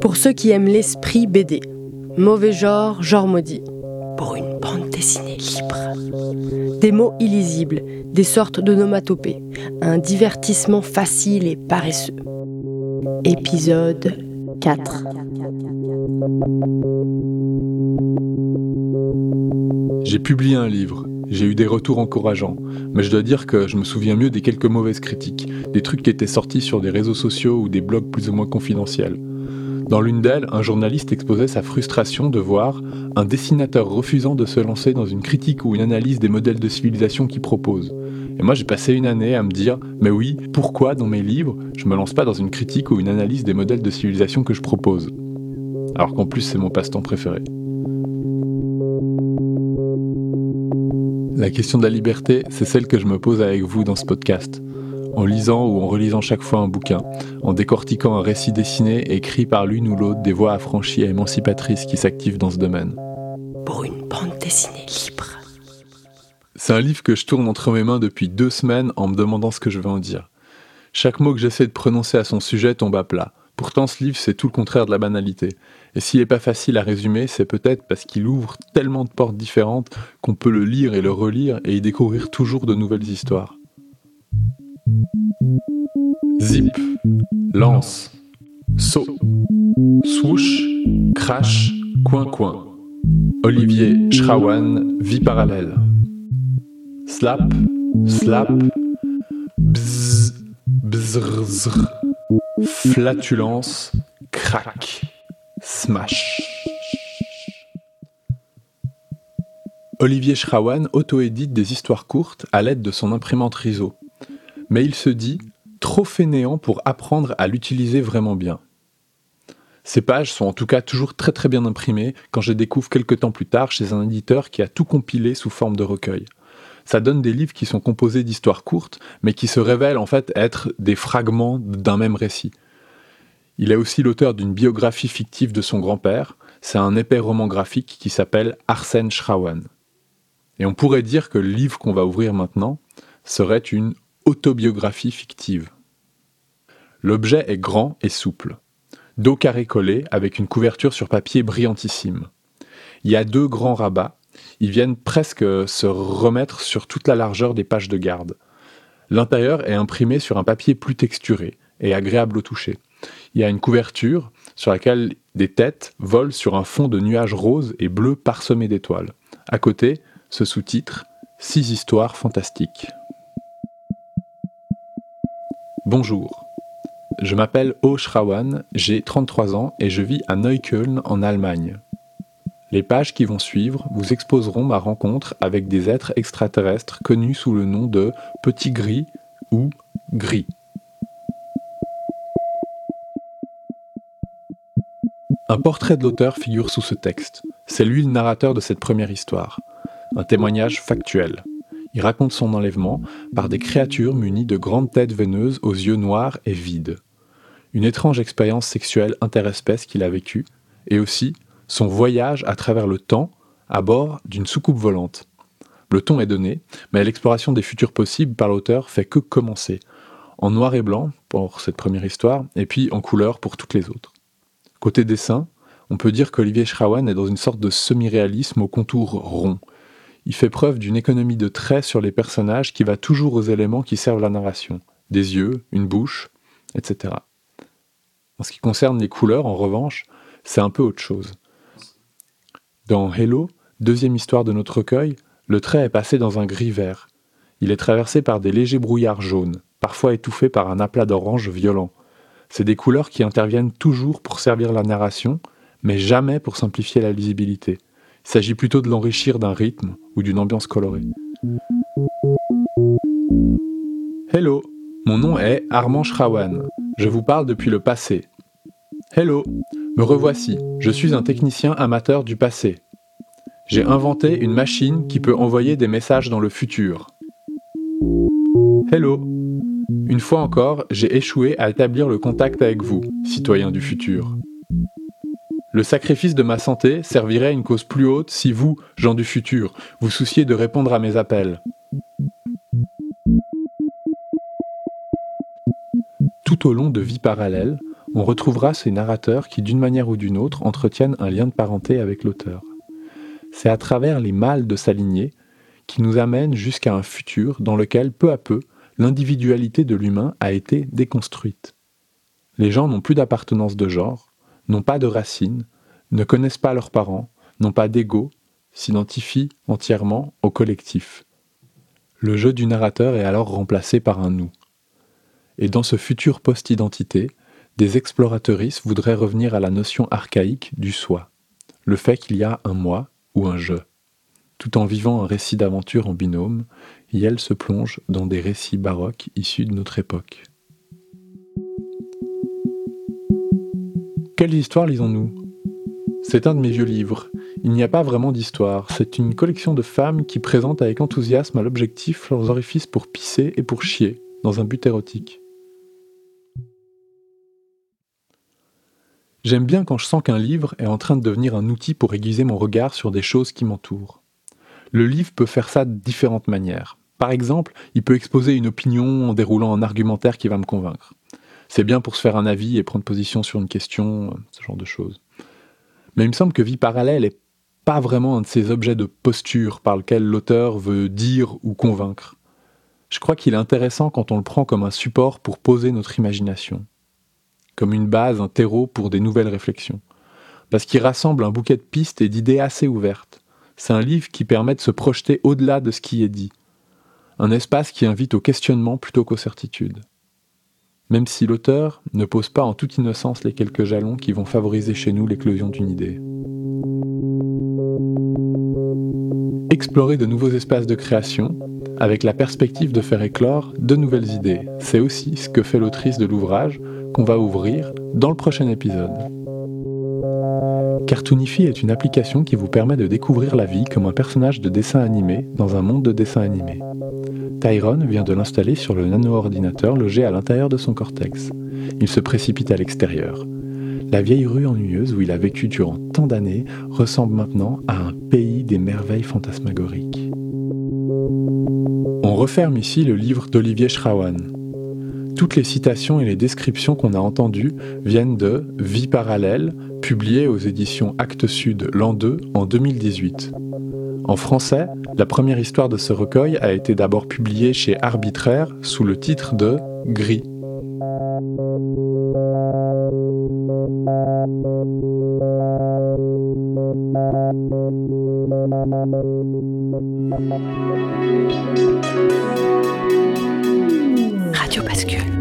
Pour ceux qui aiment l'esprit BD, mauvais genre, genre maudit. Pour une bande dessinée libre. Des mots illisibles, des sortes d'onomatopées, un divertissement facile et paresseux. Épisode 4. J'ai publié un livre, j'ai eu des retours encourageants, mais je dois dire que je me souviens mieux des quelques mauvaises critiques, des trucs qui étaient sortis sur des réseaux sociaux ou des blogs plus ou moins confidentiels. Dans l'une d'elles, un journaliste exposait sa frustration de voir un dessinateur refusant de se lancer dans une critique ou une analyse des modèles de civilisation qu'il propose. Et moi j'ai passé une année à me dire, mais oui, pourquoi dans mes livres, je me lance pas dans une critique ou une analyse des modèles de civilisation que je propose? Alors qu'en plus c'est mon passe-temps préféré. La question de la liberté, c'est celle que je me pose avec vous dans ce podcast en lisant ou en relisant chaque fois un bouquin, en décortiquant un récit dessiné écrit par l'une ou l'autre des voix affranchies et émancipatrices qui s'activent dans ce domaine. Pour une bande dessinée libre. C'est un livre que je tourne entre mes mains depuis deux semaines en me demandant ce que je vais en dire. Chaque mot que j'essaie de prononcer à son sujet tombe à plat. Pourtant, ce livre, c'est tout le contraire de la banalité. Et s'il n'est pas facile à résumer, c'est peut-être parce qu'il ouvre tellement de portes différentes qu'on peut le lire et le relire et y découvrir toujours de nouvelles histoires. Zip, lance, saut, swoosh, crash, coin-coin. Olivier Schrawan, vie parallèle. Slap, slap, bzz, bzzz, flatulence, crack, smash. Olivier Schrawan auto-édite des histoires courtes à l'aide de son imprimante Riso mais il se dit trop fainéant pour apprendre à l'utiliser vraiment bien. Ces pages sont en tout cas toujours très très bien imprimées quand je découvre quelques temps plus tard chez un éditeur qui a tout compilé sous forme de recueil. Ça donne des livres qui sont composés d'histoires courtes, mais qui se révèlent en fait être des fragments d'un même récit. Il est aussi l'auteur d'une biographie fictive de son grand-père, c'est un épais roman graphique qui s'appelle Arsène Schrawan. Et on pourrait dire que le livre qu'on va ouvrir maintenant serait une autobiographie fictive. L'objet est grand et souple, dos carré collé avec une couverture sur papier brillantissime. Il y a deux grands rabats, ils viennent presque se remettre sur toute la largeur des pages de garde. L'intérieur est imprimé sur un papier plus texturé et agréable au toucher. Il y a une couverture sur laquelle des têtes volent sur un fond de nuages roses et bleus parsemés d'étoiles. À côté, ce sous-titre Six histoires fantastiques. Bonjour. Je m'appelle O. Schrawan, j'ai 33 ans et je vis à Neukölln en Allemagne. Les pages qui vont suivre vous exposeront ma rencontre avec des êtres extraterrestres connus sous le nom de Petit Gris ou Gris. Un portrait de l'auteur figure sous ce texte. C'est lui le narrateur de cette première histoire. Un témoignage factuel. Il raconte son enlèvement par des créatures munies de grandes têtes veineuses aux yeux noirs et vides. Une étrange expérience sexuelle interespèce qu'il a vécue, et aussi son voyage à travers le temps à bord d'une soucoupe volante. Le ton est donné, mais l'exploration des futurs possibles par l'auteur fait que commencer, en noir et blanc pour cette première histoire, et puis en couleur pour toutes les autres. Côté dessin, on peut dire qu'Olivier Schrawan est dans une sorte de semi-réalisme au contour rond, il fait preuve d'une économie de traits sur les personnages qui va toujours aux éléments qui servent la narration. Des yeux, une bouche, etc. En ce qui concerne les couleurs, en revanche, c'est un peu autre chose. Dans Hello, deuxième histoire de notre recueil, le trait est passé dans un gris vert. Il est traversé par des légers brouillards jaunes, parfois étouffés par un aplat d'orange violent. C'est des couleurs qui interviennent toujours pour servir la narration, mais jamais pour simplifier la lisibilité. Il s'agit plutôt de l'enrichir d'un rythme ou d'une ambiance colorée. Hello, mon nom est Armand Schrawan. Je vous parle depuis le passé. Hello, me revoici. Je suis un technicien amateur du passé. J'ai inventé une machine qui peut envoyer des messages dans le futur. Hello. Une fois encore, j'ai échoué à établir le contact avec vous, citoyens du futur. Le sacrifice de ma santé servirait à une cause plus haute si vous, gens du futur, vous souciez de répondre à mes appels. Tout au long de Vie parallèle, on retrouvera ces narrateurs qui, d'une manière ou d'une autre, entretiennent un lien de parenté avec l'auteur. C'est à travers les mâles de sa lignée qui nous amène jusqu'à un futur dans lequel, peu à peu, l'individualité de l'humain a été déconstruite. Les gens n'ont plus d'appartenance de genre, n'ont pas de racines, ne connaissent pas leurs parents, n'ont pas d'ego, s'identifient entièrement au collectif. Le jeu du narrateur est alors remplacé par un nous. Et dans ce futur post-identité, des exploratrices voudraient revenir à la notion archaïque du soi, le fait qu'il y a un moi ou un je. Tout en vivant un récit d'aventure en binôme, Yel se plonge dans des récits baroques issus de notre époque. Quelles histoires lisons-nous? C'est un de mes vieux livres. Il n'y a pas vraiment d'histoire, c'est une collection de femmes qui présentent avec enthousiasme à l'objectif leurs orifices pour pisser et pour chier, dans un but érotique. J'aime bien quand je sens qu'un livre est en train de devenir un outil pour aiguiser mon regard sur des choses qui m'entourent. Le livre peut faire ça de différentes manières. Par exemple, il peut exposer une opinion en déroulant un argumentaire qui va me convaincre. C'est bien pour se faire un avis et prendre position sur une question, ce genre de choses. Mais il me semble que Vie parallèle n'est pas vraiment un de ces objets de posture par lequel l'auteur veut dire ou convaincre. Je crois qu'il est intéressant quand on le prend comme un support pour poser notre imagination comme une base, un terreau pour des nouvelles réflexions. Parce qu'il rassemble un bouquet de pistes et d'idées assez ouvertes. C'est un livre qui permet de se projeter au-delà de ce qui est dit. Un espace qui invite au questionnement plutôt qu'aux certitudes. Même si l'auteur ne pose pas en toute innocence les quelques jalons qui vont favoriser chez nous l'éclosion d'une idée. Explorer de nouveaux espaces de création, avec la perspective de faire éclore de nouvelles idées. C'est aussi ce que fait l'autrice de l'ouvrage qu'on va ouvrir dans le prochain épisode. Cartoonify est une application qui vous permet de découvrir la vie comme un personnage de dessin animé dans un monde de dessin animé. Tyrone vient de l'installer sur le nano-ordinateur logé à l'intérieur de son cortex. Il se précipite à l'extérieur. La vieille rue ennuyeuse où il a vécu durant tant d'années ressemble maintenant à un pays des merveilles fantasmagoriques. On referme ici le livre d'Olivier Schrawan, toutes les citations et les descriptions qu'on a entendues viennent de Vie parallèle, publié aux éditions Actes Sud l'an 2 en 2018. En français, la première histoire de ce recueil a été d'abord publiée chez Arbitraire sous le titre de Gris. Radio Bascule.